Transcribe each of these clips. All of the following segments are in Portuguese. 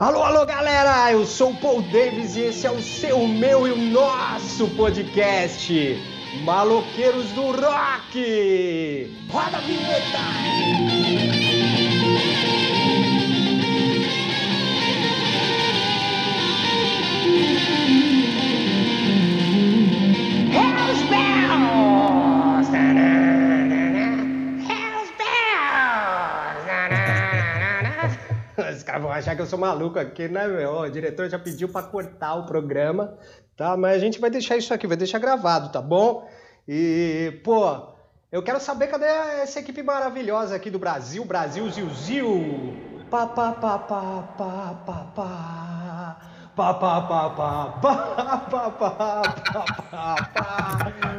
Alô, alô, galera! Eu sou o Paul Davis e esse é o seu, meu e o nosso podcast Maloqueiros do Rock! Roda a vinheta! Caras vão achar que eu sou maluco aqui, né, meu? O diretor já pediu pra cortar o programa, tá? Mas a gente vai deixar isso aqui, vai deixar gravado, tá bom? E, pô, eu quero saber cadê essa equipe maravilhosa aqui do Brasil, Brasil Zil Zil. Pá, pá, pá, pá, pá, pá, pá. Pá, pá, pá, pá, pá, pá, pá, pá, pá, pá,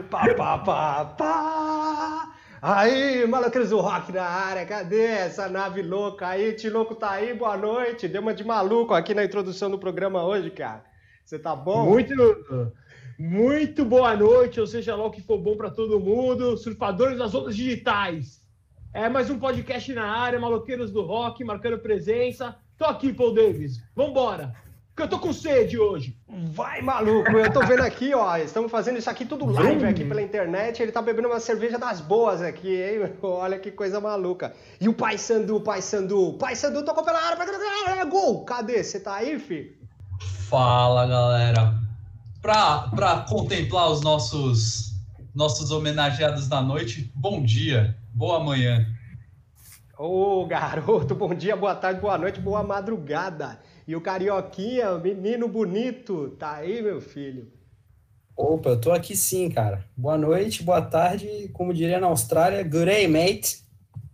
pá, pá, pá, pá. Aí, maloqueiros do rock na área, cadê essa nave louca aí? Tiloco tá aí, boa noite. Deu uma de maluco aqui na introdução do programa hoje, cara. Você tá bom? Muito, muito boa noite, ou seja lá o que for bom para todo mundo, surfadores das ondas digitais. É mais um podcast na área, maloqueiros do rock, marcando presença. Tô aqui, Paul Davis. Vambora! Porque eu tô com sede hoje. Vai, maluco! Eu tô vendo aqui, ó. Estamos fazendo isso aqui tudo live aqui pela internet. Ele tá bebendo uma cerveja das boas aqui, hein? Olha que coisa maluca. E o Pai Sandu, Pai Sandu. Pai Sandu tocou pela área. Gol! Cadê? Você tá aí, filho? Fala, galera. Pra, pra contemplar os nossos, nossos homenageados da noite, bom dia, boa manhã. Ô, garoto, bom dia, boa tarde, boa noite, boa madrugada. E o Carioquinha, menino bonito, tá aí, meu filho? Opa, eu tô aqui sim, cara. Boa noite, boa tarde, como diria na Austrália, good day, mate.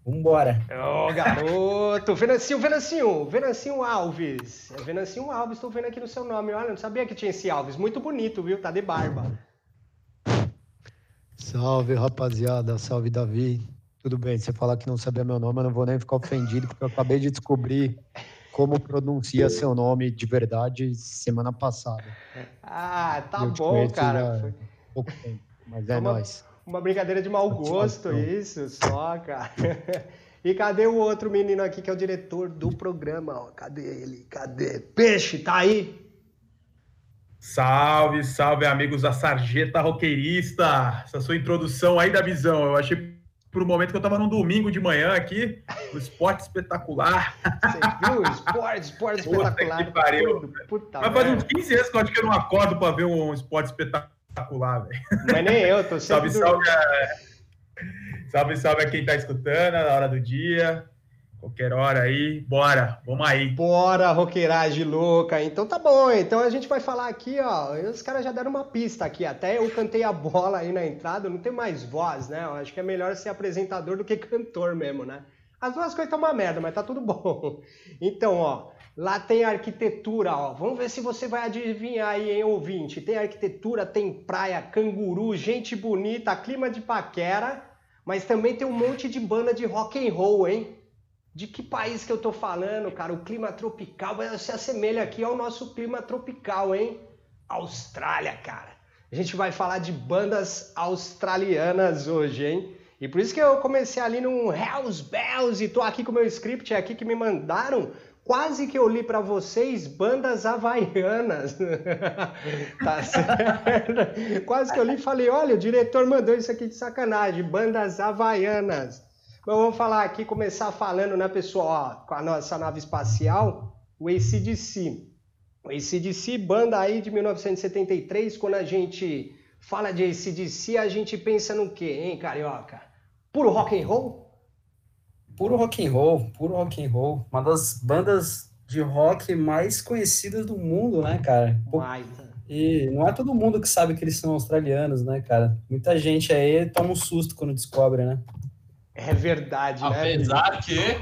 Vambora. Ô, garoto, Venancinho, Venancinho, Venancinho Alves. É Venancinho Alves, tô vendo aqui no seu nome. Olha, não sabia que tinha esse Alves. Muito bonito, viu? Tá de barba. Salve, rapaziada. Salve, Davi. Tudo bem, você falar que não sabia meu nome, eu não vou nem ficar ofendido, porque eu acabei de descobrir como pronuncia seu nome de verdade semana passada. Ah, tá Eu bom, cara. pouco tempo, mas é uma, nóis. uma brincadeira de mau gosto, isso, só, cara. E cadê o outro menino aqui que é o diretor do programa? Cadê ele? Cadê? Peixe, tá aí? Salve, salve, amigos da Sarjeta Roqueirista. Essa sua introdução aí da visão. Eu achei por um momento que eu tava num domingo de manhã aqui, no esporte espetacular. Você viu? Esporte, esporte Puta espetacular. que pariu. Puta Mas faz uns 15 anos que eu acho que eu não acordo pra ver um esporte espetacular, velho. Mas nem eu, tô sempre Salve, salve, a... salve, salve a quem tá escutando na hora do dia. Qualquer hora aí, bora, vamos aí. Bora, roqueiragem louca. Então tá bom, então a gente vai falar aqui, ó. Os caras já deram uma pista aqui. Até eu cantei a bola aí na entrada, não tem mais voz, né? Eu acho que é melhor ser apresentador do que cantor mesmo, né? As duas coisas estão uma merda, mas tá tudo bom. Então, ó, lá tem arquitetura, ó. Vamos ver se você vai adivinhar aí, hein, ouvinte. Tem arquitetura, tem praia, canguru, gente bonita, clima de paquera, mas também tem um monte de banda de rock and roll, hein? De que país que eu tô falando, cara? O clima tropical se assemelha aqui ao nosso clima tropical, hein? Austrália, cara. A gente vai falar de bandas australianas hoje, hein? E por isso que eu comecei ali num Hells Bells e tô aqui com o meu script aqui que me mandaram. Quase que eu li pra vocês bandas havaianas. tá certo? Quase que eu li e falei: olha, o diretor mandou isso aqui de sacanagem, bandas havaianas. Mas vamos falar aqui, começar falando, né, pessoal, ó, com a nossa nave espacial, o ACDC. O ACDC, banda aí de 1973, quando a gente fala de ACDC, a gente pensa no quê, hein, carioca? Puro rock and roll? Puro rock and roll, puro rock and roll. Uma das bandas de rock mais conhecidas do mundo, né, cara? Baita. E não é todo mundo que sabe que eles são australianos, né, cara? Muita gente aí toma um susto quando descobre, né? É verdade, né? Apesar que,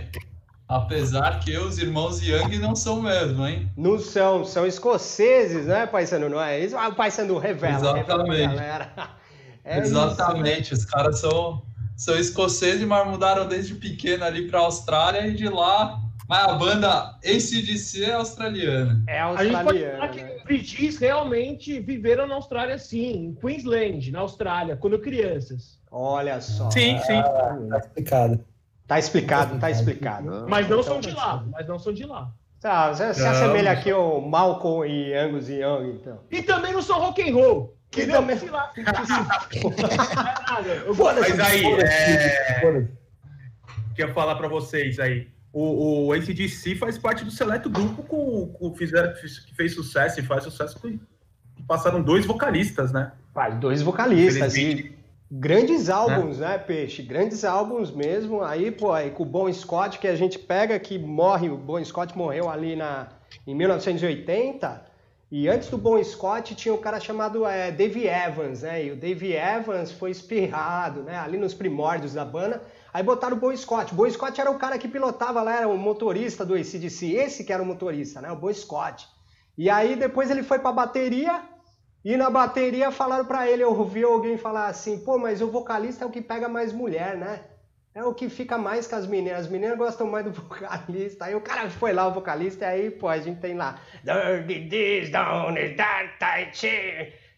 apesar que os irmãos Young não são mesmo, hein? Não são, são escoceses, né, Paisano? Não é isso? Ah, o Paisano revela, revela Exatamente. galera. É isso, Exatamente, os caras são, são escoceses, mas mudaram desde pequeno ali para a Austrália e de lá. Mas a banda ACDC é australiana. É A gente pode australiano. falar que né? os British realmente viveram na Austrália, sim, em Queensland, na Austrália, quando crianças. Olha só. Sim, sim. Tá explicado. Tá explicado, tá explicado. Mas não Então, são de lá, mas não são de lá. Tá, você se Não, assemelha não aqui ao Malcolm e Angus Young, então. E também não sou rock and roll. Que entendeu? também- Se lá- Não é Mas aí, é... Queria falar para vocês aí. O, o ACDC faz parte do seleto grupo com, com fizeram, que fez sucesso e faz sucesso passaram dois vocalistas, né? Faz dois vocalistas e grandes álbuns, né, Peixe? Grandes álbuns mesmo. Aí, pô, aí com o Bon Scott, que a gente pega, que morre, o Bon Scott morreu ali na, em 1980. E antes do Bon Scott tinha um cara chamado é, Dave Evans, né? E o Dave Evans foi espirrado, né? Ali nos primórdios da banda. Aí botaram o Bon Scott. Bon Scott era o cara que pilotava lá, era o motorista do ACDC. Esse que era o motorista, né? O Bon Scott. E aí depois ele foi pra bateria, e na bateria falaram pra ele, eu ouvi alguém falar assim, pô, mas o vocalista é o que pega mais mulher, né? É o que fica mais com as meninas. As meninas gostam mais do vocalista. Aí o cara foi lá, o vocalista, e aí, pô, a gente tem lá. Dirty this down dark tight.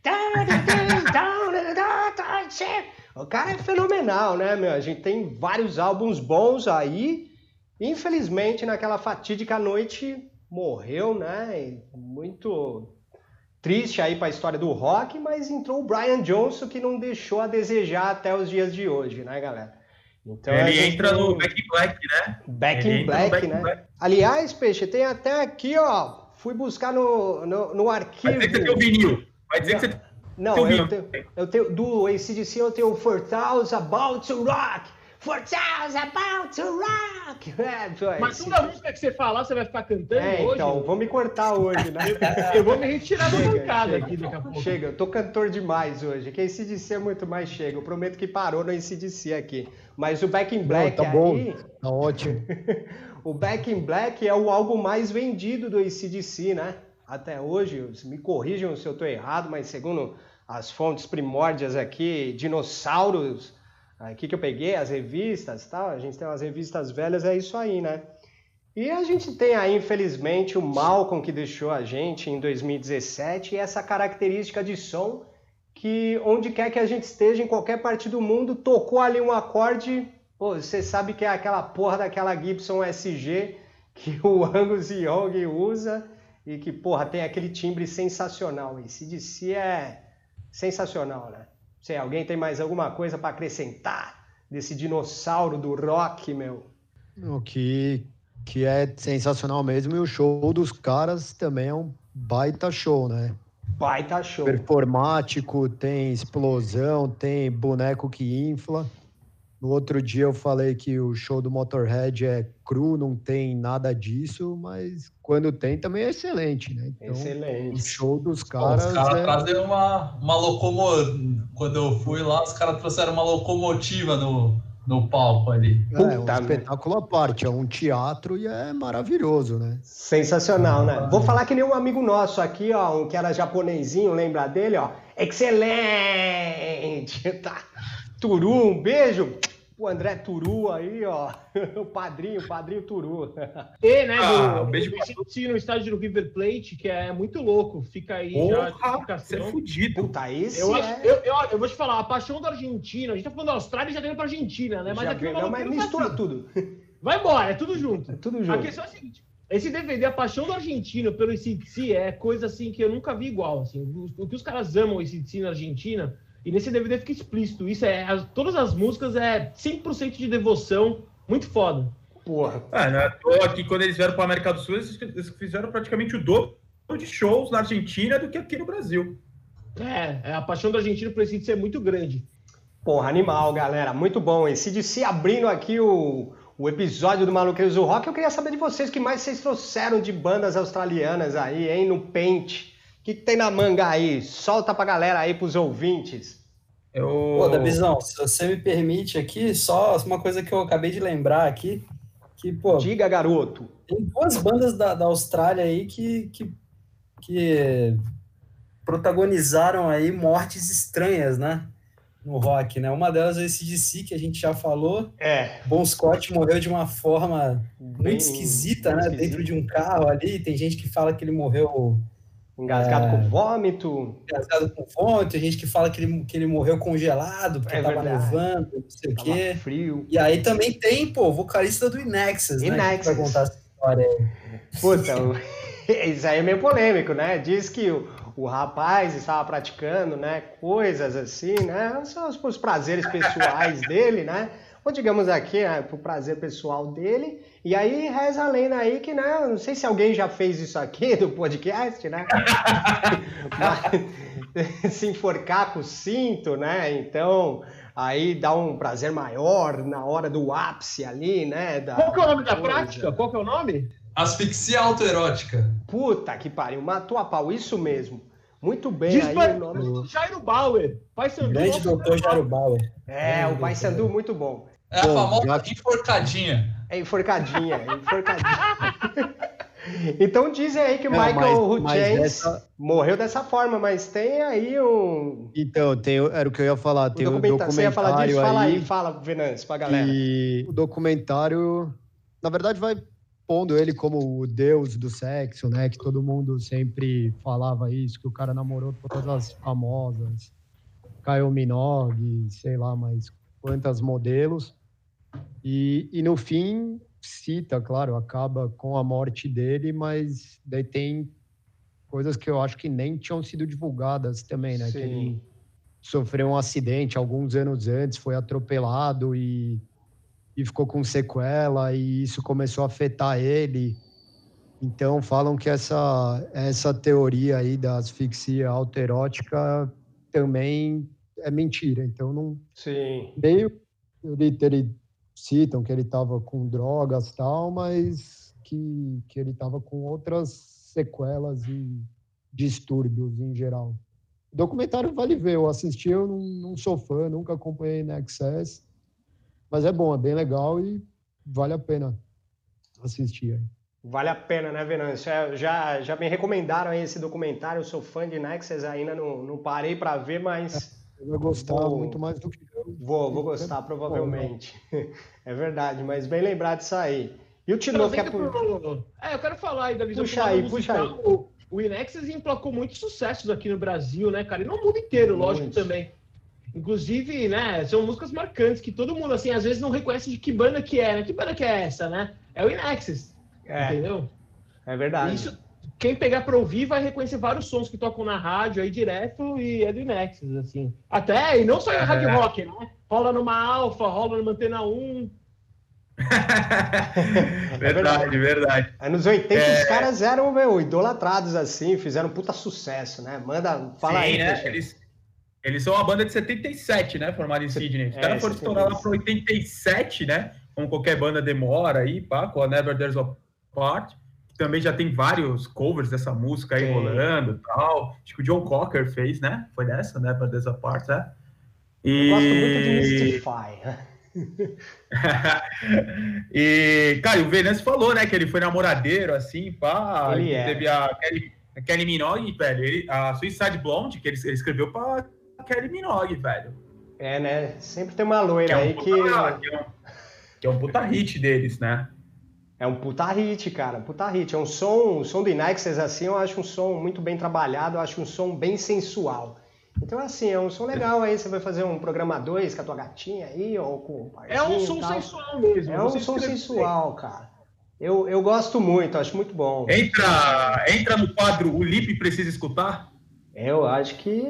Dirty this down dark tight. O cara é fenomenal, né, meu? A gente tem vários álbuns bons aí. Infelizmente, naquela fatídica noite, morreu, né? E Muito triste aí para a história do rock, mas entrou o Brian Johnson que não deixou a desejar até os dias de hoje, né, galera? Então, Ele entra tem no Back in Black, né? Back Ele in Black, Back in né? Black. Aliás, Peixe, tem até aqui, ó, fui buscar no, no, no Vai arquivo. dizer que você tem o vinil. Vai dizer que você Não, eu tenho, eu tenho, do ACDC eu tenho For Thousand About to Rock, For Thousand About to Rock. É, Mas toda música que você falar, você vai ficar cantando é, hoje? então, vou me cortar hoje, né? Eu vou me retirar da Chega, bancada chega. aqui daqui a pouco. Chega, eu tô cantor demais hoje. Que ACDC é muito mais chega. Eu prometo que parou no ACDC aqui. Mas o Back in Black tá bom. aí, Tá ótimo. o Back in Black é o álbum mais vendido do ACDC, né? Até hoje, me corrijam se eu tô errado, mas segundo as fontes primórdias aqui, dinossauros, aqui que eu peguei, as revistas tal, a gente tem umas revistas velhas, é isso aí, né? E a gente tem aí, infelizmente, o Malcolm que deixou a gente em 2017 e essa característica de som que onde quer que a gente esteja, em qualquer parte do mundo, tocou ali um acorde, pô, você sabe que é aquela porra daquela Gibson SG que o Angus Young usa e que, porra, tem aquele timbre sensacional. Esse de si é sensacional, né? Se alguém tem mais alguma coisa para acrescentar desse dinossauro do rock, meu? O que, que é sensacional mesmo. E o show dos caras também é um baita show, né? Baita show. Performático, tem explosão, tem boneco que infla. No outro dia eu falei que o show do Motorhead é cru, não tem nada disso, mas quando tem também é excelente, né? Então, o Excelente. show dos Bom, caras os caras é... trazem uma, uma locomotiva. Quando eu fui lá, os caras trouxeram uma locomotiva no, no palco ali. é um Puta espetáculo à parte, é um teatro e é maravilhoso, né? Sensacional, né? Vou falar que nem um amigo nosso aqui, ó, um que era japonesinho, lembra dele, ó? Excelente! Tá. Turu, um beijo pro André Turu aí, ó. O padrinho, o padrinho Turu. E, né, Ah, do, um beijo do no estádio do River Plate, que é muito louco. Fica aí já a Porra, você é fudido. Puta, esse Eu, é... acho, eu, eu, eu vou te falar, a paixão da Argentina, a gente tá falando da Austrália e já tá indo pra Argentina, né? Mas Já aqui vem, no não, mas mistura assim. tudo. Vai embora, é tudo junto. É tudo A junto. questão é a seguinte: esse DVD, a paixão do argentino pelo ACDC é coisa assim que eu nunca vi igual. Assim. O, o que os caras amam o ACDC na Argentina, e nesse DVD fica explícito. Isso é. as- todas as músicas é 100% de devoção, muito foda. Porra. Ah, não é à toa que quando eles vieram para a América do Sul, eles fizeram praticamente o dobro de shows na Argentina do que aqui no Brasil. É, é, a paixão do argentino por ACDC é muito grande. Porra, animal, galera. Muito bom. Esse de se abrindo aqui o, o episódio do Maluqueiros do Rock, eu queria saber de vocês o que mais vocês trouxeram de bandas australianas aí, hein, no Paint. O que, que tem na manga aí? Solta pra galera aí, pros ouvintes. Eu... Pô, Dabizão, se você me permite aqui, só uma coisa que eu acabei de lembrar aqui, que, pô, Diga, garoto. tem duas bandas da, da Austrália aí que, que, que protagonizaram aí mortes estranhas, né? No rock, né? Uma delas é esse DC, que a gente já falou. É. Bon Scott morreu de uma forma bem muito esquisita, bem né? esquisito. Dentro de um carro ali. Tem gente que fala que ele morreu Engasgado É. com vômito. engasgado com vômito, tem gente que fala que ele, que ele morreu congelado, porque É tava verdade. nevando, não sei o Tava quê. frio. E aí também tem, pô, o vocalista do Inexus, né? Que Inexus. vai contar essa história aí. Puta, isso aí é meio polêmico, né? Diz que o, o rapaz estava praticando, né, coisas assim, né, são os, os prazeres pessoais dele, né, ou digamos aqui, né, pro prazer pessoal dele, e aí reza a lenda aí que, né, não sei se alguém já fez isso aqui do podcast, né, Mas, se enforcar com o cinto, né, então aí dá um prazer maior na hora do ápice ali, né? Da, Qual que é o nome da prática? Qual que é o nome? Asfixia autoerótica. Puta que pariu, matou a pau, isso mesmo. Muito bem Diz aí pra- o nome. do Jairo Bauer. Pai Sandu. Grande doutor Jairo Bauer. É, o Pai Sandu, muito bom. É a Bom, famosa já- enforcadinha. É enforcadinha, é enforcadinha. então dizem aí que o Michael mas- mas Hutchins essa- morreu dessa forma, mas tem aí um, Então, tem, era o que eu ia falar. um Tem o documentário. Você ia falar disso? Fala aí, aí fala, Venâncio, pra galera. E o documentário, na verdade, vai pondo ele como o deus do sexo, né? Que todo mundo sempre falava isso, que o cara namorou todas as famosas, Kyle Minogue, sei lá, mais quantas modelos. E, e no fim, cita, claro, acaba com a morte dele, mas daí tem coisas que eu acho que nem tinham sido divulgadas também, né? Que ele Sim. sofreu um acidente alguns anos antes, foi atropelado e, e ficou com sequela, e isso começou a afetar ele. Então, falam que essa, essa teoria aí da asfixia autoerótica também é mentira. Então, não Sim. meio ele, ele citam que ele estava com drogas e tal, mas que, que ele estava com outras sequelas e distúrbios em geral. O documentário vale ver, eu assisti, eu não, não sou fã, nunca acompanhei na Access, mas é bom, é bem legal e vale a pena assistir. aí. Vale a pena, né, Venâncio? É, já, já me recomendaram esse documentário, eu sou fã de Nexus, ainda não, não parei para ver, mas vai gostar Vou- muito mais do que eu. Vou, vou gostar provavelmente. É verdade, mas bem lembrado disso aí. E o Tino quer... Pro- É, eu quero falar aí da visão Puxa aí, puxa musical. O, Inexus emplacou muitos sucessos aqui no Brasil, né, cara? E no mundo inteiro, lógico, Muitos. também. Inclusive, né, são músicas marcantes que todo mundo, assim, às vezes não reconhece de que banda que é, né? Que banda que é essa, né? É o Inexus, É, entendeu? é verdade. Isso, quem pegar pra ouvir vai reconhecer vários sons que tocam na rádio aí direto e é do Inexus, assim. Até, e não só em hard rock, né? Rola numa Alfa, rola numa Antena 1. verdade, verdade. Anos 80 os caras eram, meu, idolatrados assim, fizeram um puta sucesso, né? Manda, fala Sim, aí, né? Eles, eles são uma banda de 77, né? Formada em Sydney. Os É, caras foram 77. estourar lá para 87, né? Como qualquer banda demora aí, pá, com a Never There's a Part. Que Também já tem vários covers dessa música aí Tem. rolando e tal. Acho que o John Cocker fez, né? Foi dessa, Never There's a Part, né? Eu E... gosto muito de Mystify. e, cara, o Venâncio falou, né, que ele foi namoradeiro, assim, pá. Ele é. Teve a Kelly, a Kelly Minogue, velho. Ele, a Suicide Blonde, que ele, ele escreveu pra Kelly Minogue, velho. É, né? Sempre tem uma Que loira é, aí um que puta, que, é um, que é um puta hit deles, né? É um puta hit, cara. Puta hit. É um som, o som do Inexes, assim, eu acho um som muito bem trabalhado, eu acho um som bem sensual. Então, assim, é um som legal aí. Você vai fazer um programa 2 com a tua gatinha aí, ou com o É um som sensual mesmo. É um som sensual, cara. Eu, eu gosto muito, acho muito bom. Entra, entra no quadro O Lipe Precisa Escutar. Eu acho que.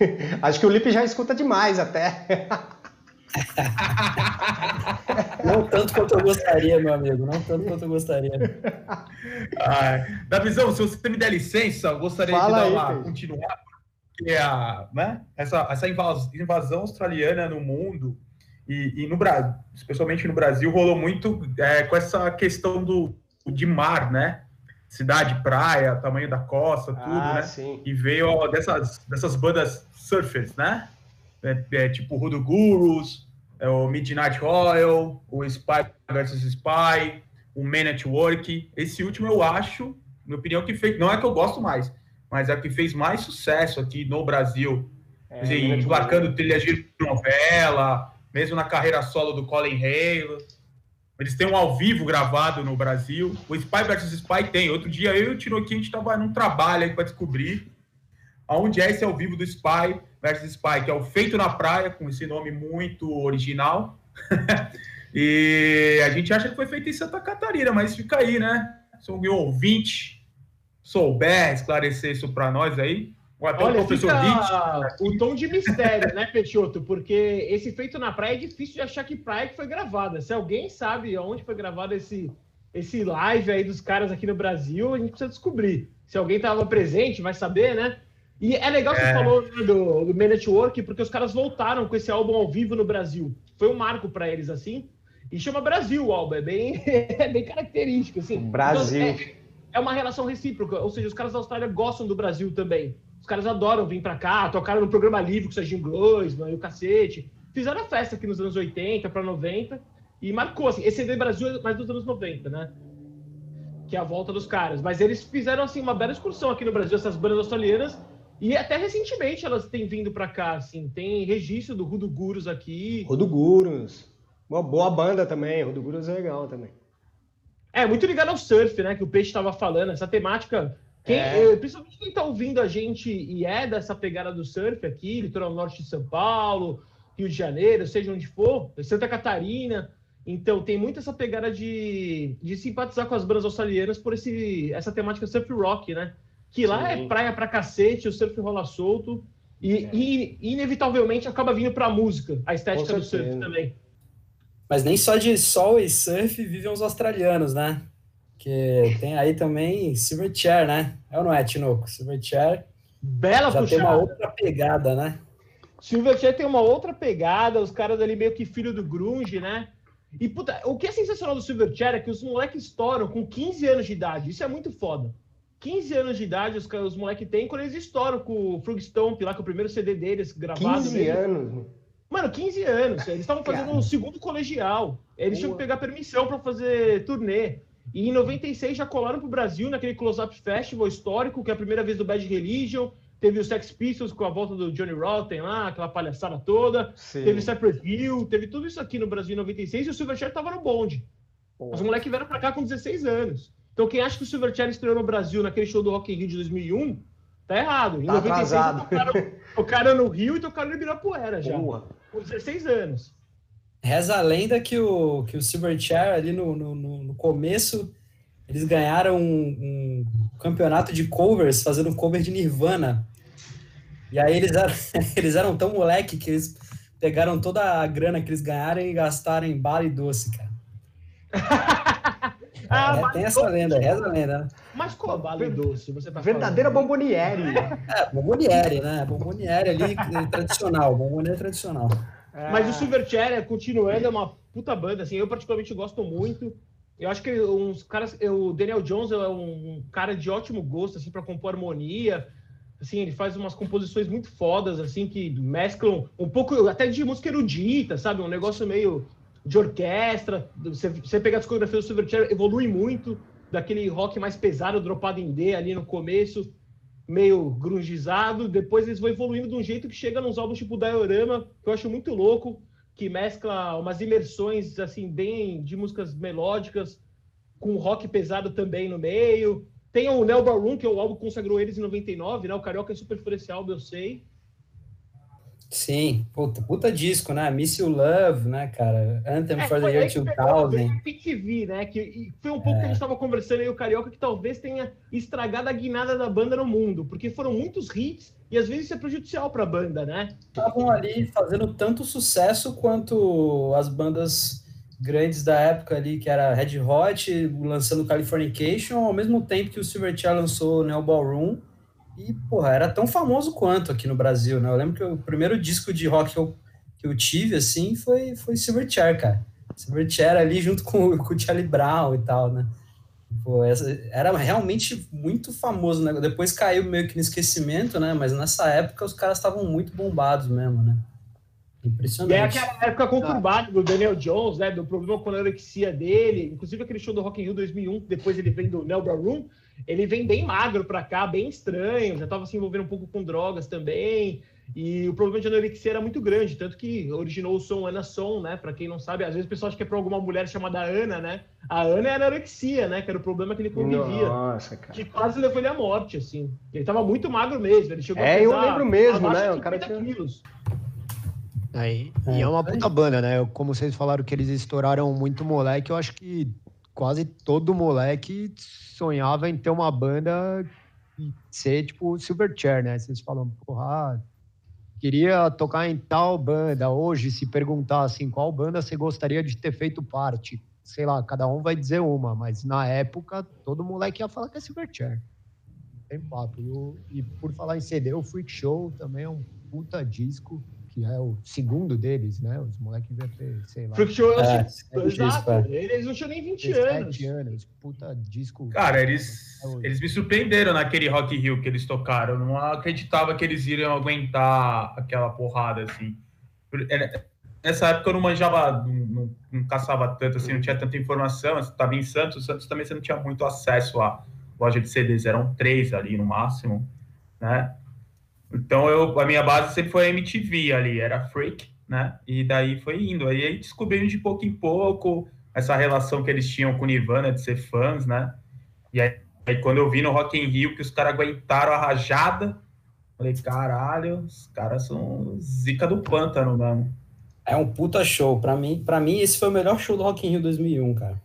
acho que o Lipe já escuta demais até. Não tanto quanto eu gostaria, meu amigo. Não tanto quanto eu gostaria. Ah, Davizão, se você me der licença, eu gostaria Fala de dar aí, uma continuar, porque a, né, essa, essa invas- invasão australiana no mundo e, e no Brasil, especialmente no Brasil, rolou muito é, com essa questão do de mar, né? Cidade, praia, tamanho da costa, tudo, ah, né? sim. E veio ó, dessas, dessas bandas surfers, né? É, é, tipo Hoodoo Gurus, é, o Midnight Oil, o Spy vs Spy, o Man at Work. Esse último eu acho, na minha opinião, que fez. Não é que eu gosto mais, mas é que fez mais sucesso aqui no Brasil. É, Minute embarcando trilhas de novela, mesmo na carreira solo do Colin Hale. Eles têm um ao vivo gravado no Brasil. O Spy vs Spy tem. Outro dia eu e o Tinoquinho, a gente estava num trabalho aí para descobrir aonde é esse ao vivo do Spy Spy, que é o Feito na Praia, com esse nome muito original. e a gente acha que foi feito em Santa Catarina, mas fica aí, né? Se algum ouvinte souber esclarecer isso para nós aí, ou até Olha, o professor Hit. o tom de mistério, né, Peixoto? Porque esse feito na praia é difícil de achar que praia que foi gravada. Se alguém sabe onde foi gravado esse, esse live aí dos caras aqui no Brasil, a gente precisa descobrir. Se alguém estava presente, vai saber, né? E é legal que você É. falou né, do, do Man Network, porque os caras voltaram com esse álbum ao vivo no Brasil. Foi um marco para eles, assim. E chama Brasil o álbum, é bem, é bem característico, assim. Brasil. Então, é, é uma relação recíproca, ou seja, os caras da Austrália gostam do Brasil também. Os caras adoram vir pra cá, tocaram no programa livre com o Serginho Groisman e o cacete. Fizeram a festa aqui nos anos 80 para 90 e marcou, assim, esse CD Brasil é mais dos anos 90, né? Que é a volta dos caras. Mas eles fizeram, assim, uma bela excursão aqui no Brasil, essas bandas australianas, e até recentemente elas têm vindo pra cá, assim. Tem registro do Rudo Gurus aqui. Rodo Gurus. Uma boa banda também. Rodo Gurus é legal também. É, muito ligado ao surf, né? Que o Peixe estava falando, essa temática. Quem, É. eh, Principalmente quem está ouvindo a gente e é dessa pegada do surf aqui, litoral norte de São Paulo, Rio de Janeiro, seja onde for, Santa Catarina. Então, tem muito essa pegada de, de simpatizar com as bandas australianas por esse, essa temática surf rock, né? Que lá Sim. é praia pra cacete, o surf rola solto. E, e, inevitavelmente acaba vindo pra música, a estética Com do surf também. Mas nem só de sol e surf vivem os australianos, né? Que tem aí também Silverchair, né? É ou não é, Tinoco? Silverchair Bela já tem uma outra pegada, né? Silverchair tem uma outra pegada, os caras ali meio que filho do grunge, né? E, puta, o que é sensacional do Silverchair é que os moleques estouram com 15 anos de idade. Isso é muito foda. 15 anos de idade os, os moleques têm quando eles estouram com o Frog Stomp, lá com o primeiro CD deles gravado. 15 mesmo. anos. Mano, 15 anos. Eles estavam fazendo Cara. um segundo colegial. Eles tinham que Boa. pegar permissão para fazer turnê. E em 96 já colaram pro Brasil naquele Close-Up Festival histórico, que é a primeira vez do Bad Religion. Teve o Sex Pistols com a volta do Johnny Rotten lá, aquela palhaçada toda. Sim. Teve Cypress Hill, teve tudo isso aqui no Brasil em 96 e o Silverchair tava no bonde. Os moleques vieram pra cá com 16 anos. Então quem acha que o Silverchair estreou no Brasil naquele show do Rock in Rio de 2001, tá errado. Em Tá 96 atrasado. tocaram, tocaram no Rio e tocaram no Ibirapuera já, Porra. com 16 anos. Reza a lenda que o, que o Silverchair ali no, no, no no começo eles ganharam um, um campeonato de covers fazendo um cover de Nirvana. E aí eles eram, eles eram tão moleque que eles pegaram toda a grana que eles ganharam e gastaram em bala e doce, cara. Ah, É, tem essa lenda, reza a lenda. Mas qual vale doce você tá Verdadeira falando? bomboniere. É, bomboniere, né? Bomboniere ali eh, tradicional, bomboniere tradicional. Mas o Silverchair, é, continuando, é uma puta banda, assim, eu particularmente gosto muito. Eu acho que uns caras, o Daniel Jones é um cara de ótimo gosto, assim, para compor harmonia. Assim, ele faz umas composições muito fodas, assim, que mesclam um pouco até de música erudita, sabe? Um negócio meio de orquestra. Você, você pega a discografia do Silverchair, evolui muito daquele rock mais pesado, dropado em D ali no começo, meio grungizado. Depois eles vão evoluindo de um jeito que chega nos álbuns tipo Diorama, que eu acho muito louco, que mescla umas imersões, assim, bem de músicas melódicas, com rock pesado também no meio. Tem o Neo Ballroom, que é o álbum que consagrou eles em 99, né? O Carioca é super álbum, eu sei. Sim, puta, puta disco, né? Miss You Love, né, cara? Anthem for the É, Year aí que pegou 2000. a PTV, né? Que foi um pouco que a gente estava conversando aí, o Carioca, que talvez tenha estragado a guinada da banda no mundo, porque foram muitos hits e às vezes isso é prejudicial para a banda, né? estavam ali fazendo tanto sucesso quanto as bandas grandes da época ali, que era Red Hot, lançando Californication, ao mesmo tempo que o Silverchair lançou Neo Ballroom, e, porra, era tão famoso quanto aqui no Brasil, né? Eu lembro que o primeiro disco de rock que eu, que eu tive, assim, foi, foi Silverchair, cara. Silverchair ali junto com, com o Charlie Brown e tal, né? Pô, essa, era realmente muito famoso, né? Depois caiu meio que no esquecimento, né? Mas nessa época os caras estavam muito bombados mesmo, né? E é Impressionante. aquela época conturbada do Daniel Jones, né? Do problema com a anorexia dele. Inclusive aquele show do Rock in Rio 2001, que depois ele vem do Nelbra Room. Ele vem bem magro pra cá, bem estranho. Já tava se envolvendo um pouco com drogas também. E o problema de anorexia era muito grande. Tanto que originou o som Ana Som, né? Pra quem não sabe, às vezes o pessoal acha que é pra alguma mulher chamada Ana, né? A Ana é anorexia, né? Que era o problema que ele convivia. Nossa, cara. Que quase levou ele à morte, assim. Ele tava muito magro mesmo. Ele chegou É, a eu lembro mesmo, né? O cara 50 tinha- quilos. Aí, e é uma puta banda, né? Como vocês falaram que eles estouraram muito moleque, eu acho que quase todo moleque sonhava em ter uma banda e ser tipo Silverchair, né? Vocês falam, porra, queria tocar em tal banda. Hoje, se perguntar assim, qual banda você gostaria de ter feito parte? Sei lá, cada um vai dizer uma, mas na época todo moleque ia falar que é Silverchair. Tem papo. E, o- e por falar em CD, o Freak Show também é um puta disco, que é o segundo deles, né? Os moleques deviam ter, sei lá, Show é É, disco, Exato. é. Eles não tinham nem 20 anos. 17 anos. Puta disco. Cara, eles, eles me surpreenderam naquele Rock Rio que eles tocaram. Eu não acreditava que eles iriam aguentar aquela porrada, assim. Nessa época eu não manjava, não, não- não caçava tanto, assim, não tinha tanta informação. Estava em Santos, Santos também você não tinha muito acesso à loja de CDs, eram três ali no máximo, né? Então eu, a minha base sempre foi a MTV ali, era Freak, né? E daí foi indo. Aí, aí descobrindo de pouco em pouco essa relação que eles tinham com o Nirvana de ser fãs, né? E aí, aí quando eu vi no Rock in Rio que os caras aguentaram a rajada, falei, caralho, os caras são zica do pântano mesmo. É um puta show. Pra mim, pra mim, esse foi o melhor show do Rock in Rio 2001, cara.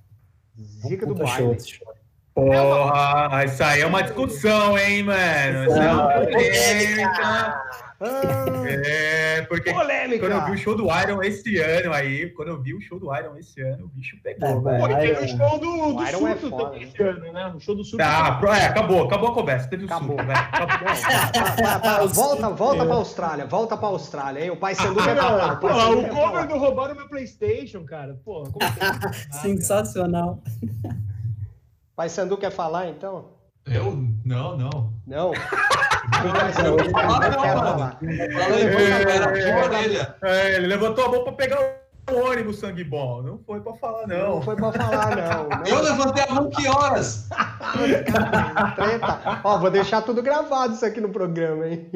É um Zica do baile. show. Porra, isso aí é uma discussão, hein, mano? Isso é uma polêmica. É, porque polêmica. quando eu vi o show do Iron esse ano aí, quando eu vi o show do Iron esse ano, o bicho pegou, É, velho. Pô, e teve o show do, do O Iron é surto foda, também né? esse ano, né? O show do surto. Tá, é, acabou, acabou a conversa. Teve o Acabou. suco, velho. Acabou. Volta, volta pra Austrália, volta pra Austrália, hein? O pai falar. Ah, O Sandu o cover do roubaram meu Playstation, cara. Porra, como é? Ah, Sensacional. Pai Sandu quer falar, então? Eu? Não, não. Não? Não não, falar. Fala aí, É, galera. Puxa a orelha. É, ele levantou a mão pra pegar o ônibus sangue bom. Não foi pra falar, Não não. foi pra falar, não. Eu não. levantei a mão que horas? Treta. Ó, vou deixar tudo gravado isso aqui no programa, hein?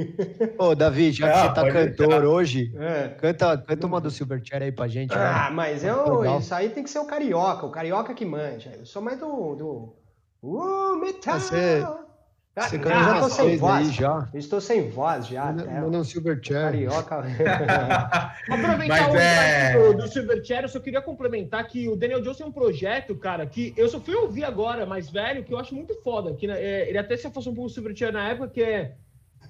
Ô, Davi, já que Ah, você tá cantor deixar. hoje, É. canta, canta uma do Silverchair aí pra gente. Ah, né? mas eu, Legal. isso aí tem que ser o carioca, o carioca que manja. Eu sou mais do. do... Uh, metal! Você- Ah, Você eu canta já tô sem voz. aí já. Estou sem voz já. Manda manda um Silverchair. Carioca. Aproveitar Mas o é- é... do, do Silverchair, eu só queria complementar que o Daniel Jones tem um projeto, cara, que eu só fui ouvir agora, mais velho, que eu acho muito foda. Que, né, é, ele até se afastou um pouco do Silverchair na época, que é,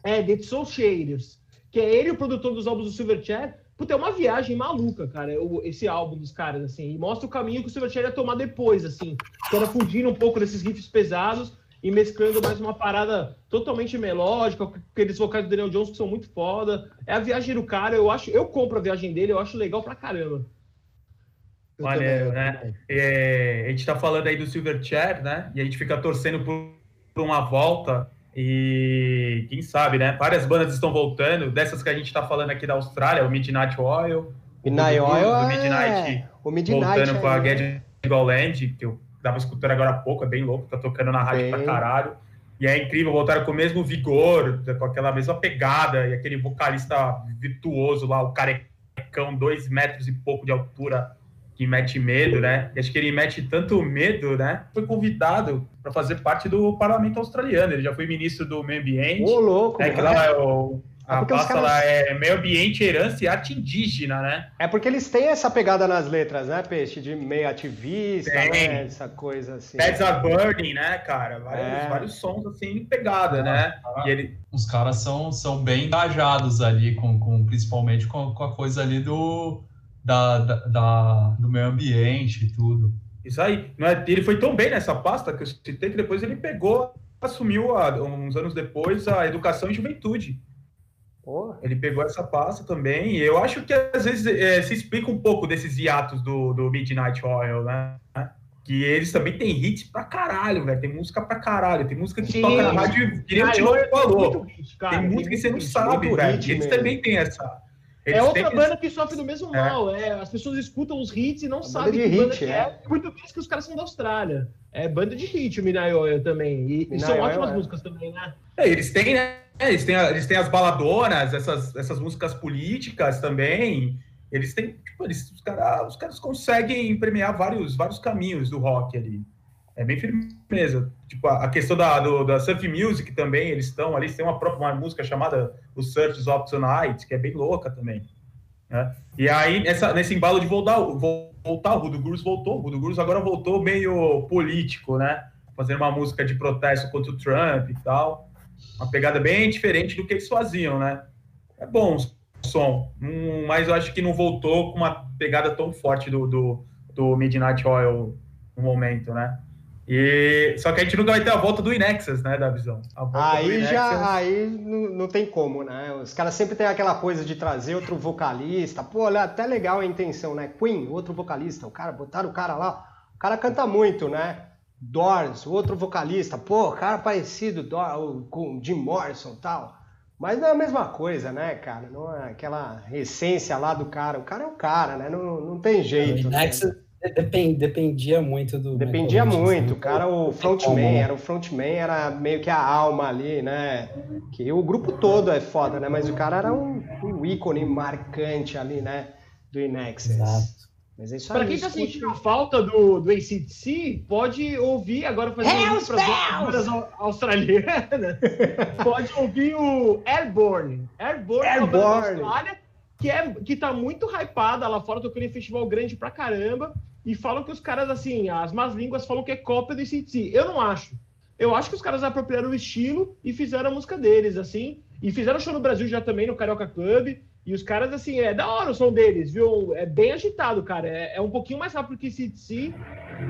é The Soul Shaders, que é ele o produtor dos álbuns do Silverchair. Puta, é uma viagem maluca, cara, esse álbum dos caras, assim, e mostra o caminho que o Silverchair ia tomar depois, assim, que era fugindo um pouco desses riffs pesados e mesclando mais uma parada totalmente melódica, com aqueles vocais do Daniel Jones que são muito foda. É a viagem do cara, eu acho, eu compro a viagem dele, eu acho legal pra caramba. Eu Maneiro, também, eu né? É, a gente tá falando aí do Silverchair, né? E a gente fica torcendo por, por uma volta. E quem sabe, né? Várias bandas estão voltando. Dessas que a gente tá falando aqui da Austrália, o Midnight Oil. Midnight o Oil do é- Midnight O Midnight. voltando com a aí, Get Land, que eu tava escutando agora há pouco, é bem louco, tá tocando na rádio Bem. pra caralho. E é incrível, voltaram com o mesmo vigor, com aquela mesma pegada, e aquele vocalista virtuoso lá, o carecão, dois metros e pouco de altura, que mete medo, né? E acho que ele mete tanto medo, né? Foi convidado para fazer parte do parlamento australiano, ele já foi ministro do meio ambiente, Ô, louco. é que lá é o... É A porque os pasta caras- lá é meio ambiente, herança e arte indígena, né? É porque eles têm essa pegada nas letras, né, Peixe? De meio ativista, né? Essa coisa assim. Beds Are Burning, né, cara? Vários, É. vários sons assim, pegada, né? E ele, Os caras são, são bem engajados ali, com, com, principalmente com, com a coisa ali do, da, da, da- do meio ambiente e tudo. isso aí. É, ele foi tão bem nessa pasta que eu citei que depois ele pegou, assumiu a- uns anos depois a educação e juventude. Pô, Ele pegou essa pasta também. E eu acho que às vezes é, se explica um pouco desses hiatos do, do Midnight Oil, né? Que eles também têm hits pra caralho, velho. Tem música pra caralho. Tem música que Sim. toca na rádio, que nem o eu- falou. muito hit, cara, Tem música que você não sabe, velho. Eles mesmo. também têm essa. É eles outra têm banda que sofre do mesmo É. mal. É, as pessoas escutam os hits e não banda sabem que banda hit, que é. é. Muito mais que os caras são da Austrália. É banda de hit, o Midnight Oil também. E, e são ótimas é. músicas também, né? É, eles têm, né? É, Eles têm, eles têm as baladonas, essas, essas músicas políticas também. Eles têm, tipo, eles, os, cara, os caras conseguem premiar vários, vários caminhos do rock ali. É bem firmeza. Tipo, a, a questão da, do, da surf music também, eles estão ali, eles têm uma própria uma música chamada O Surf's Up Tonight, que é bem louca também. né? E aí, nesse embalo de voltar, voltar. O Rudo Gurus voltou. O Rudo Gurus agora voltou meio político, né? Fazendo uma música de protesto contra o Trump e tal. Uma pegada bem diferente do que eles faziam, né? É bom o som, hum, mas eu acho que não voltou com uma pegada tão forte do, do, do Midnight Oil no momento, né? E, só que a gente nunca vai ter a volta do Inexus, né, da visão. Aí já aí não, não, tem como, né? Os caras sempre tem aquela coisa de trazer outro vocalista. Pô, olha, até legal a intenção, né? Queen, outro vocalista. O cara, botaram o cara lá. O cara canta muito, né? Doors, outro vocalista. Pô, cara parecido Doors, com Jim Morrison e tal. Mas não é a mesma coisa, né, cara? Não é aquela essência lá do cara. O cara é o cara, né? Não, não tem jeito. Né? Depend, dependia muito do. Dependia muito. O cara, o frontman, né? era o frontman, era meio que a alma ali, né? Que o grupo todo é foda, né? Mas o cara era um, um ícone marcante ali, né? Do Inexus. Exato. Mas é isso aí. Pra quem tá sentindo a falta do, do ACDC, pode ouvir agora fazendo as australianas. pode ouvir o Airborne. Airborne, Airborne. É Austrália, que, é, que tá muito hypada lá fora, tocando em festival grande pra caramba e falam que os caras, assim, as más línguas falam que é cópia do ICDC. Eu não acho. Eu acho que os caras apropriaram o estilo e fizeram a música deles, assim. E fizeram show no Brasil já também, no Carioca Club. E os caras, assim, é da hora o som deles, viu? É bem agitado, cara. É, é um pouquinho mais rápido que CDC,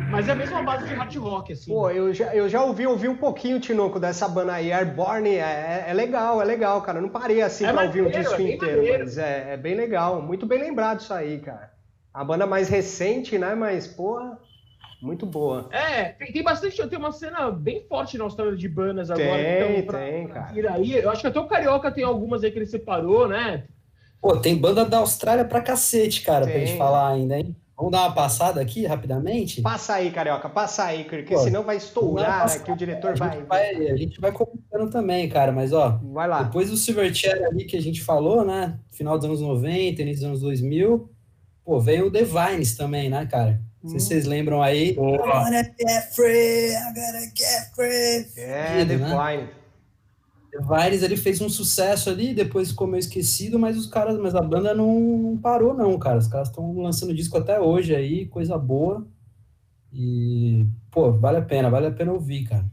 mas é a mesma base de hard rock, assim. Pô, eu já, eu já ouvi, ouvi um pouquinho, Tinoco, dessa banda aí, Airborne. É, é legal, é legal, cara. Eu não parei assim é pra maneiro, ouvir o disco é inteiro, maneiro. mas é, é bem legal. Muito bem lembrado isso aí, cara. A banda mais recente, né? Mas, porra, muito boa. É, tem, tem, bastante. Tem uma cena bem forte na Austrália de bandas agora. Tem, então, pra, tem, cara. Aí, eu acho que até o Carioca tem algumas aí que ele separou, né? Pô, tem banda da Austrália pra cacete, cara, tem. pra gente falar ainda, hein? Vamos dar uma passada aqui rapidamente? Passa aí, Carioca, passa aí, porque Pô, senão vai estourar aqui, o diretor a vai... vai... A gente vai comentando também, cara, mas ó, vai lá. depois do Silverchair ali que a gente falou, né, final dos anos 90, início dos anos 2000, pô, veio o The Vines também, né, cara? Não sei se hum. vocês lembram aí. I wanna get free, I gotta get free. É, The né? Vines. Vines, ele fez um sucesso ali, depois ficou meio esquecido, mas os caras, mas a banda não, não parou não, cara. Os caras estão lançando disco até hoje aí, coisa boa. E, pô, vale a pena, vale a pena ouvir, cara.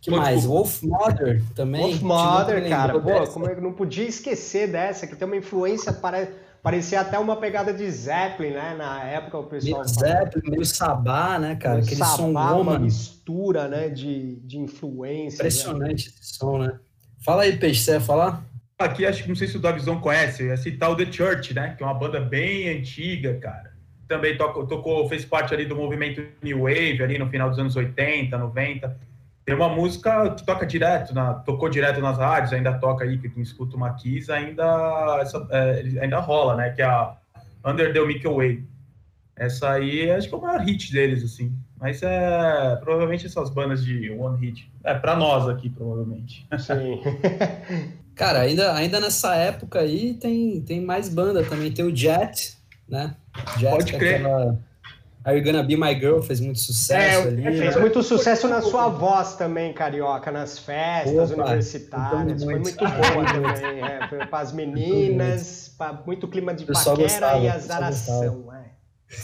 que pô, mais? Tipo, Wolf Mother também. Wolf Mother, cara. Pô, como é que não podia esquecer dessa, que tem uma influência para Parecia até uma pegada de Zeppelin, né? Na época o pessoal. Meio Zeppelin, meio Sabá, né, cara? Meio Aquele sabá, som uma mistura, né? De, de influência. Impressionante né? esse som, né? Fala aí, Peixe, você ia falar? Aqui, acho que não sei se o Davizão conhece, é citar o The Church, né? Que é uma banda bem antiga, cara. Também tocou, tocou, fez parte ali do movimento New Wave, ali no final dos anos 80, 90. Tem uma música que toca direto, na, tocou direto nas rádios, ainda toca aí, quem escuta uma Kiss ainda, essa, é, ainda rola, né? Que é a Under the Milky Way. Essa aí acho que é o maior hit deles, assim. Mas é provavelmente essas bandas de one hit. É para nós aqui, provavelmente. Sim. Cara, ainda, ainda nessa época aí tem, tem mais banda também. Tem o Jet, né? Jet, Pode crer. Aquela... Are You Gonna Be My Girl fez muito sucesso é, ali. Fez muito sucesso na sua voz também, Carioca, nas festas Opa, universitárias. Foi muito boa também. É, para as meninas, para muito clima de paquera gostava, e azaração.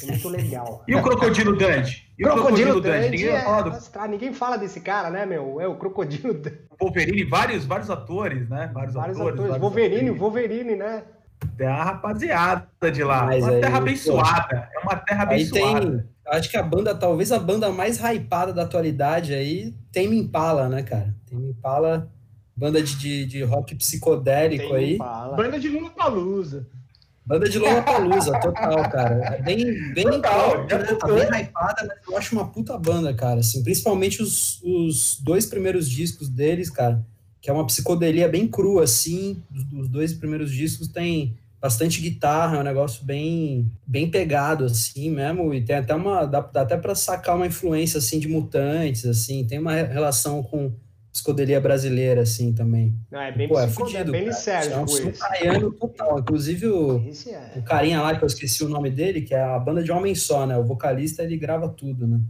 É. Muito legal. E o Crocodilo Dante? E Crocodilo, o Crocodilo Dante? Ninguém, é, fala do... ninguém fala desse cara, né, meu? É o Crocodilo Dante. Wolverine, vários, vários atores, né? Vários, vários atores. atores. Vários Wolverine, atores. Wolverine, né? Tem a rapaziada de lá. Mas uma aí, terra abençoada. Pô, é uma terra abençoada. Tem, acho que a banda, talvez a banda mais hypada da atualidade aí, tem Impala, né, cara? Tem Impala, banda de, de, de rock psicodélico aí. Impala. Banda de Lula Palusa. Banda de Lollapalooza, total, cara. É bem, bem total, top, né? Tá bem hypada, mas eu acho uma puta banda, cara. Assim, principalmente os, os dois primeiros discos deles, cara, que é uma psicodelia bem crua, assim. Os dois primeiros discos tem bastante guitarra, é um negócio bem, bem pegado, assim mesmo. E tem até uma. Dá, dá até para sacar uma influência, assim, de mutantes, assim. Tem uma relação com psicodelia brasileira, assim, também. Não, é bem Pô, é fudido, bem Sérgio, é um total. Inclusive, o, é. o carinha lá, que eu esqueci o nome dele, que é a banda de Homem Só, né? O vocalista, ele grava tudo, né?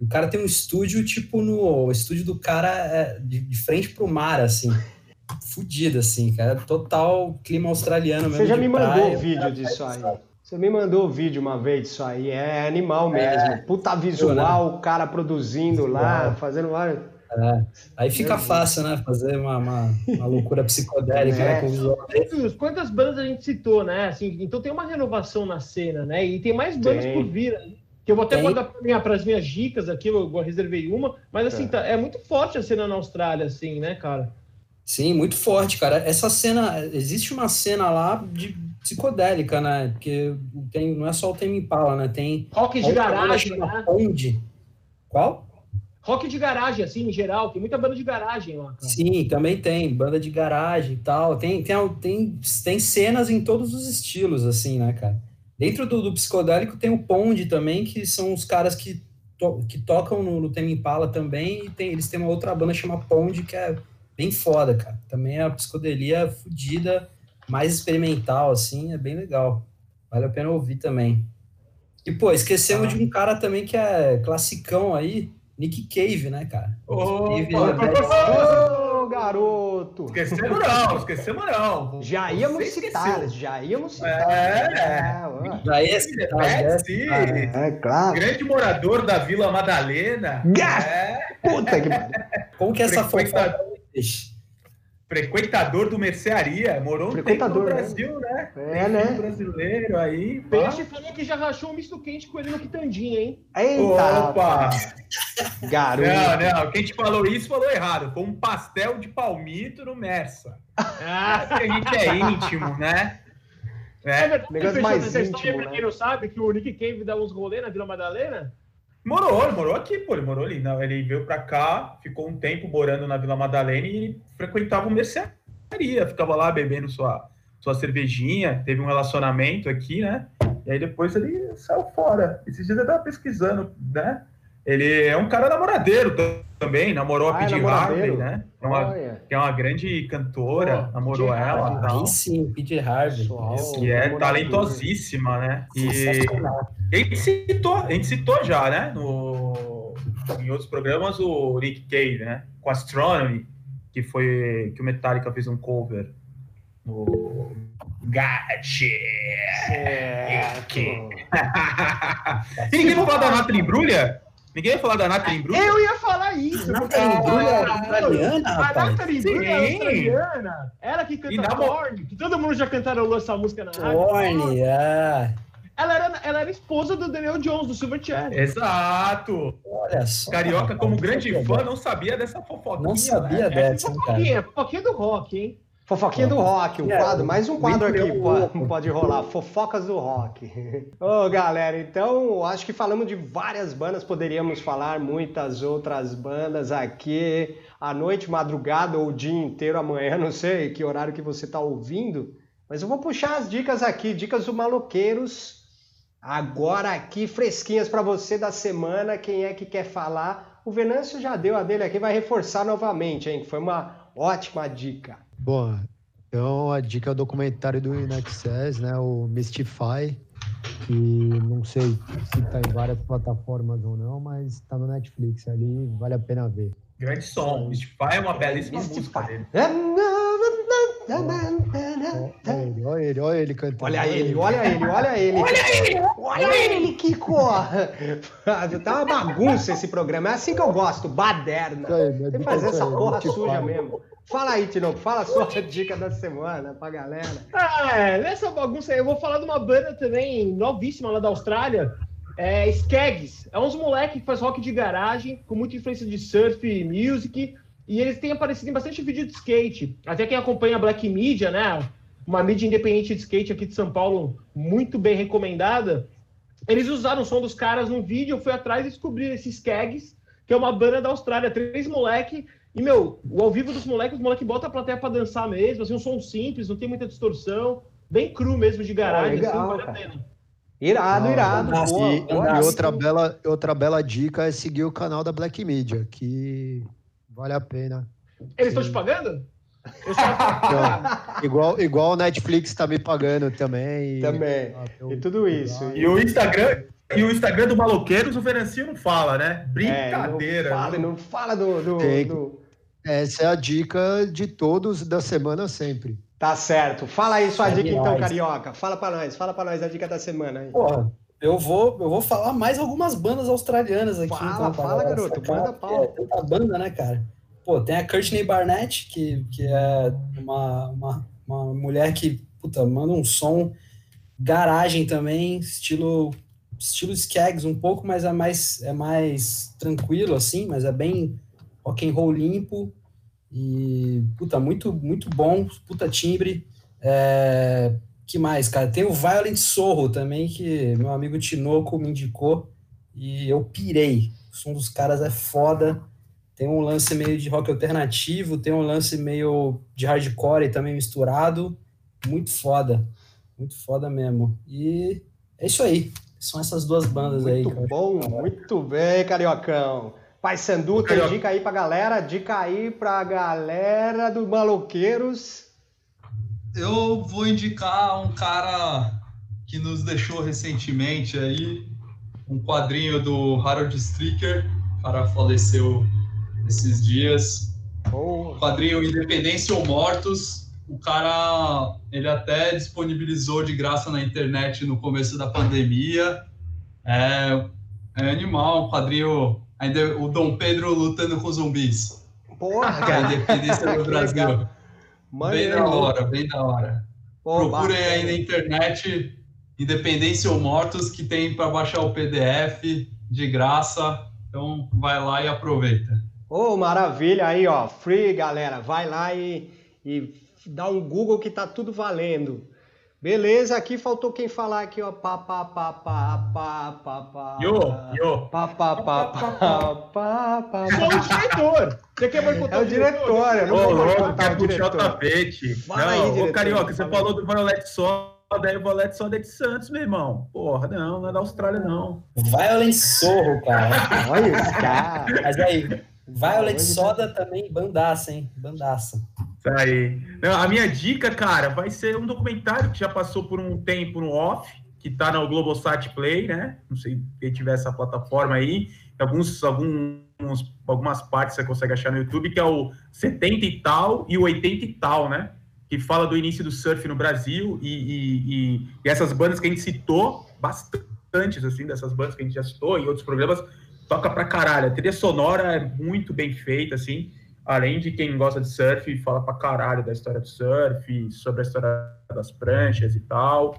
O cara tem um estúdio, tipo, no... O estúdio do cara é de, de frente pro mar, assim. Fudido, assim, cara. Total clima australiano mesmo. Você já me praia, mandou o vídeo disso aí. Você me mandou o vídeo uma vez disso aí, é animal mesmo. É. Puta visual, o cara produzindo lá, fazendo vários. É. Aí fica fácil, né? Fazer uma, uma, uma loucura psicodélica É. né, com o visual. Quantas bandas a gente citou, né? Assim, então tem uma renovação na cena, né? E tem mais bandas Tem. por vir. né? Que eu vou até Tem. mandar para as minhas dicas aqui, eu reservei uma, mas assim, É. tá- é muito forte a cena na Austrália, assim, né, cara? Sim, muito forte, cara. Essa cena, existe uma cena lá de psicodélica, né? Porque tem, não é só o Tame Impala, né? Tem Rock de garagem, né? Qual? Rock de garagem, assim, em geral. Tem muita banda de garagem lá, cara. Sim, também tem banda de garagem e tal. Tem, tem, tem, tem cenas em todos os estilos, assim, né, cara? Dentro do, do psicodélico tem o Pond também, que são os caras que, to- que tocam no, no Tame Impala também. E tem, eles têm uma outra banda chamada Pond, que é bem foda, cara. Também é a psicodelia fodida, mais experimental, assim, é bem legal. Vale a pena ouvir também. E, pô, esquecemos de um cara também que é classicão aí, Nick Cave, né, cara? É Ô, garoto! Esquecemos não, esquecemos não. Já íamos citar, já íamos citar. É. ué. Já esse, É, tá, sim. cara. É, claro. Grande morador da Vila Madalena. Gá! É, Puta que pariu. Como que essa deixa? Frequentador do Mercearia. Morou um tempo Frequentador, no né? Brasil, né? É, né? filho brasileiro aí. pá. Peixe falou que já rachou um misto quente com ele no quitandinho, hein? Eita, Opa! garoto. Não, não. Quem te falou isso falou errado. Foi um pastel de palmito no Mersa. Ah, a gente é íntimo, né? é É. verdade, mais essa história, íntimo, pra né? quem não sabe, que o Nick Cave dá uns rolê na Vila Madalena. Morou, morou aqui, pô. Ele morou ali. Não, ele veio pra cá, ficou um tempo morando na Vila Madalena e frequentava o mercearia. Ficava lá bebendo sua, sua cervejinha, teve um relacionamento aqui, né? E aí depois ele saiu fora. Esses dias eu tava pesquisando, né? Ele é um cara namoradeiro tam- também, namorou a Ah, é Pidgey? Harvey, né? É uma, que é uma grande cantora, Pô, namorou Pidgey ela Harvey. e tal. Sim, Peter Harvey. Que é namorador. talentosíssima, né? E Sensacional. a gente citou, a gente citou já, né? No, em outros programas, o Nick Cave, né? Com Astronomy, que foi que o Metallica fez um cover no Gotcha! É, e ninguém vai falar da Nathalie Imbruglia? Ninguém vai falar da Nathalie Imbruglia? Eu ia falar isso. porque- Nathalie Imbruglia é Ah, australiana, A rapaz. Nathalie Imbruglia Sim. australiana. Ela que E canta na Korn, que todo mundo já cantarolou essa música na rádio. Orne, é. Ela era, ela era esposa do Daniel Jones, do Silverchair. Exato! Olha só. Carioca, como grande fã, não sabia dessa fofoquinha. Não sabia né? dessa, cara. Fofoquinha, fofoquinha do rock, hein? Fofoquinha do rock, o É, quadro, mais um quadro aqui pode, pode rolar, fofocas do rock. Ô galera, então acho que falamos de várias bandas, poderíamos falar muitas outras bandas aqui, à noite, madrugada ou o dia inteiro, amanhã, não sei que horário que você está ouvindo, mas eu vou puxar as dicas aqui, dicas do Maloqueiros, agora aqui fresquinhas para você da semana, quem é que quer falar? O Venâncio já deu a dele aqui, vai reforçar novamente, hein, foi uma ótima dica. Bom, então a dica é o documentário do Inaccess, né? O Mystify, que não sei se tá em várias plataformas ou não, mas tá no Netflix ali, vale a pena ver. Grande som. Mystify é uma belíssima Mystify. música dele. Olha ele, olha ele, olha ele cantando. Olha ele, olha ele, olha ele. Olha ele! Olha ele, Kiko! Tá uma bagunça esse programa. É assim que eu gosto, baderna. Tem que fazer é isso essa porra suja mesmo. Fala aí, Tinoco, fala a sua dica da semana pra galera. É, nessa bagunça aí, eu vou falar de uma banda também novíssima lá da Austrália. É Skaggs. É uns moleque que faz rock de garagem, com muita influência de surf e music. E eles têm aparecido em bastante vídeo de skate. Até quem acompanha a Black Media, né? Uma mídia independente de skate aqui de São Paulo, muito bem recomendada. Eles usaram o som dos caras no vídeo, eu fui atrás e descobri esses Skaggs, que é uma banda da Austrália, três moleque. E, meu, o ao vivo dos moleques, os moleques botam a plateia pra dançar mesmo, assim, um som simples, não tem muita distorção, bem cru mesmo de garagem, legal, assim, vale a pena. Irado, Ah, irado. Boa, E, boa e outra bela, outra bela dica é seguir o canal da Black Media, que vale a pena. Eles estão te pagando? Eu só- Então, igual, igual o Netflix tá me pagando também. E, Também. Ah, eu- E tudo isso. E o Instagram, e o Instagram do Maloqueiros, o Venancinho não fala, né? É, Brincadeira. não fala, não fala do. do- Tem. do- Essa é a dica de todos da semana sempre. Tá certo. Fala aí sua É dica então. Carioca. Fala pra nós, fala pra nós a dica da semana aí. Porra, eu vou, eu vou falar mais algumas bandas australianas aqui. Fala, então, fala, garoto, sacar, manda porque pau. É tanta banda, né, cara? Pô, tem a Courtney Barnett, que, que é uma, uma, uma mulher que, puta, manda um som garagem também, estilo estilo Skaggs um pouco, mas é mais é mais tranquilo assim, mas é bem rock and roll limpo e puta muito muito bom, puta timbre. É, que mais, cara? Tem o Violent Sorro também que meu amigo Tinoco me indicou e eu pirei. O som dos caras é foda. Tem um lance meio de rock alternativo, tem um lance meio de hardcore também misturado. Muito foda. Muito foda mesmo. E é isso aí. São essas duas bandas aí. Muito eu acho bom, muito bem, Cariocão. Pai Sandu, tem Carioca. dica aí pra galera? Dica aí pra galera do Maloqueiros. Eu vou indicar um cara que nos deixou recentemente aí, um quadrinho do Harold Stricker, o cara faleceu esses dias. Boa. quadrinho Independência ou Mortos. O cara, ele até disponibilizou de graça na internet no começo da pandemia. É, é animal, um quadrinho. Ainda, o Dom Pedro lutando com zumbis. Porra, é a cara. independência do Brasil. Bem da hora, bem da hora. Pô, Procurem bacana. aí na internet Independência ou Mortos, que tem para baixar o PDF de graça. Então vai lá e aproveita. Ô, maravilha aí, ó. Free, galera. Vai lá e, e dá um Google que tá tudo valendo. Beleza, aqui faltou quem falar aqui, ó. Pá, pá, pá, pá, pá, pá, pá. Yo, yo. Pá, pá, pá, pá, pá, pá, Sou o pá. diretor. Você quer boicotar É o diretor, eu não Ô, vou louco, boicotar quer o puxar o diretor. tapete. Fala aí, não, diretor, ô, Carioca, você falou do Violette Soda, aí o Violette Soda é de Santos, meu irmão. Porra, não, não é da Austrália, não. Violent Sorro, cara. Olha esse cara. Mas aí, Violent Aonde Soda também, bandaça, hein? Bandaça. Isso aí. Não, a minha dica, cara, vai ser um documentário que já passou por um tempo no off, que tá no Globosat Play, né? Não sei quem tiver essa plataforma aí. Alguns, alguns, algumas partes você consegue achar no YouTube, que é o 70 e tal e o 80 e tal, né? Que fala do início do surf no Brasil e, e- e- e essas bandas que a gente citou, bastantes, assim, dessas bandas que a gente já citou em outros programas, toca pra caralho. A trilha sonora é muito bem feita, assim além de quem gosta de surf, fala pra caralho da história do surf, sobre a história das pranchas e tal,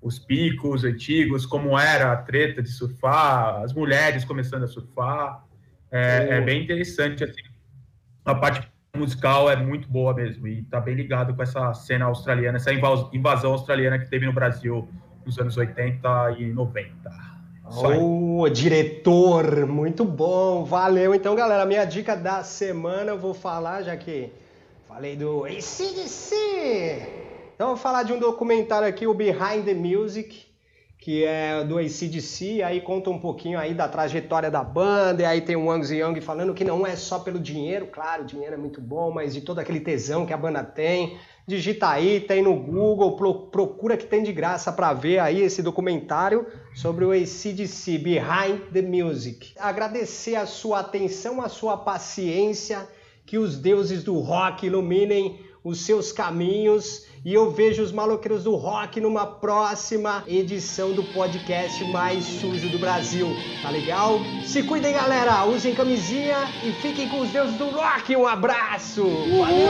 os picos antigos, como era a treta de surfar, as mulheres começando a surfar. É, é bem interessante, assim. A parte musical é muito boa mesmo, e tá bem ligado com essa cena australiana, essa invas- invasão australiana que teve no Brasil nos anos 80 e 90. Ô, diretor, muito bom, valeu. Então, galera, minha dica da semana eu vou falar, já que falei do ACDC. Então, eu vou falar de um documentário aqui, o Behind the Music, que é do ACDC, aí conta um pouquinho aí da trajetória da banda, e aí tem o Angus Young falando que não é só pelo dinheiro, claro, o dinheiro é muito bom, mas de todo aquele tesão que a banda tem. Digita aí, tem no Google, pro- procura que tem de graça para ver aí esse documentário sobre o ACDC, Behind the Music. Agradecer a sua atenção, a sua paciência, que os deuses do rock iluminem os seus caminhos e eu vejo os maloqueiros do rock numa próxima edição do podcast mais sujo do Brasil. Tá legal? Se cuidem, galera. Usem camisinha e fiquem com os deuses do rock. Um abraço. Valeu.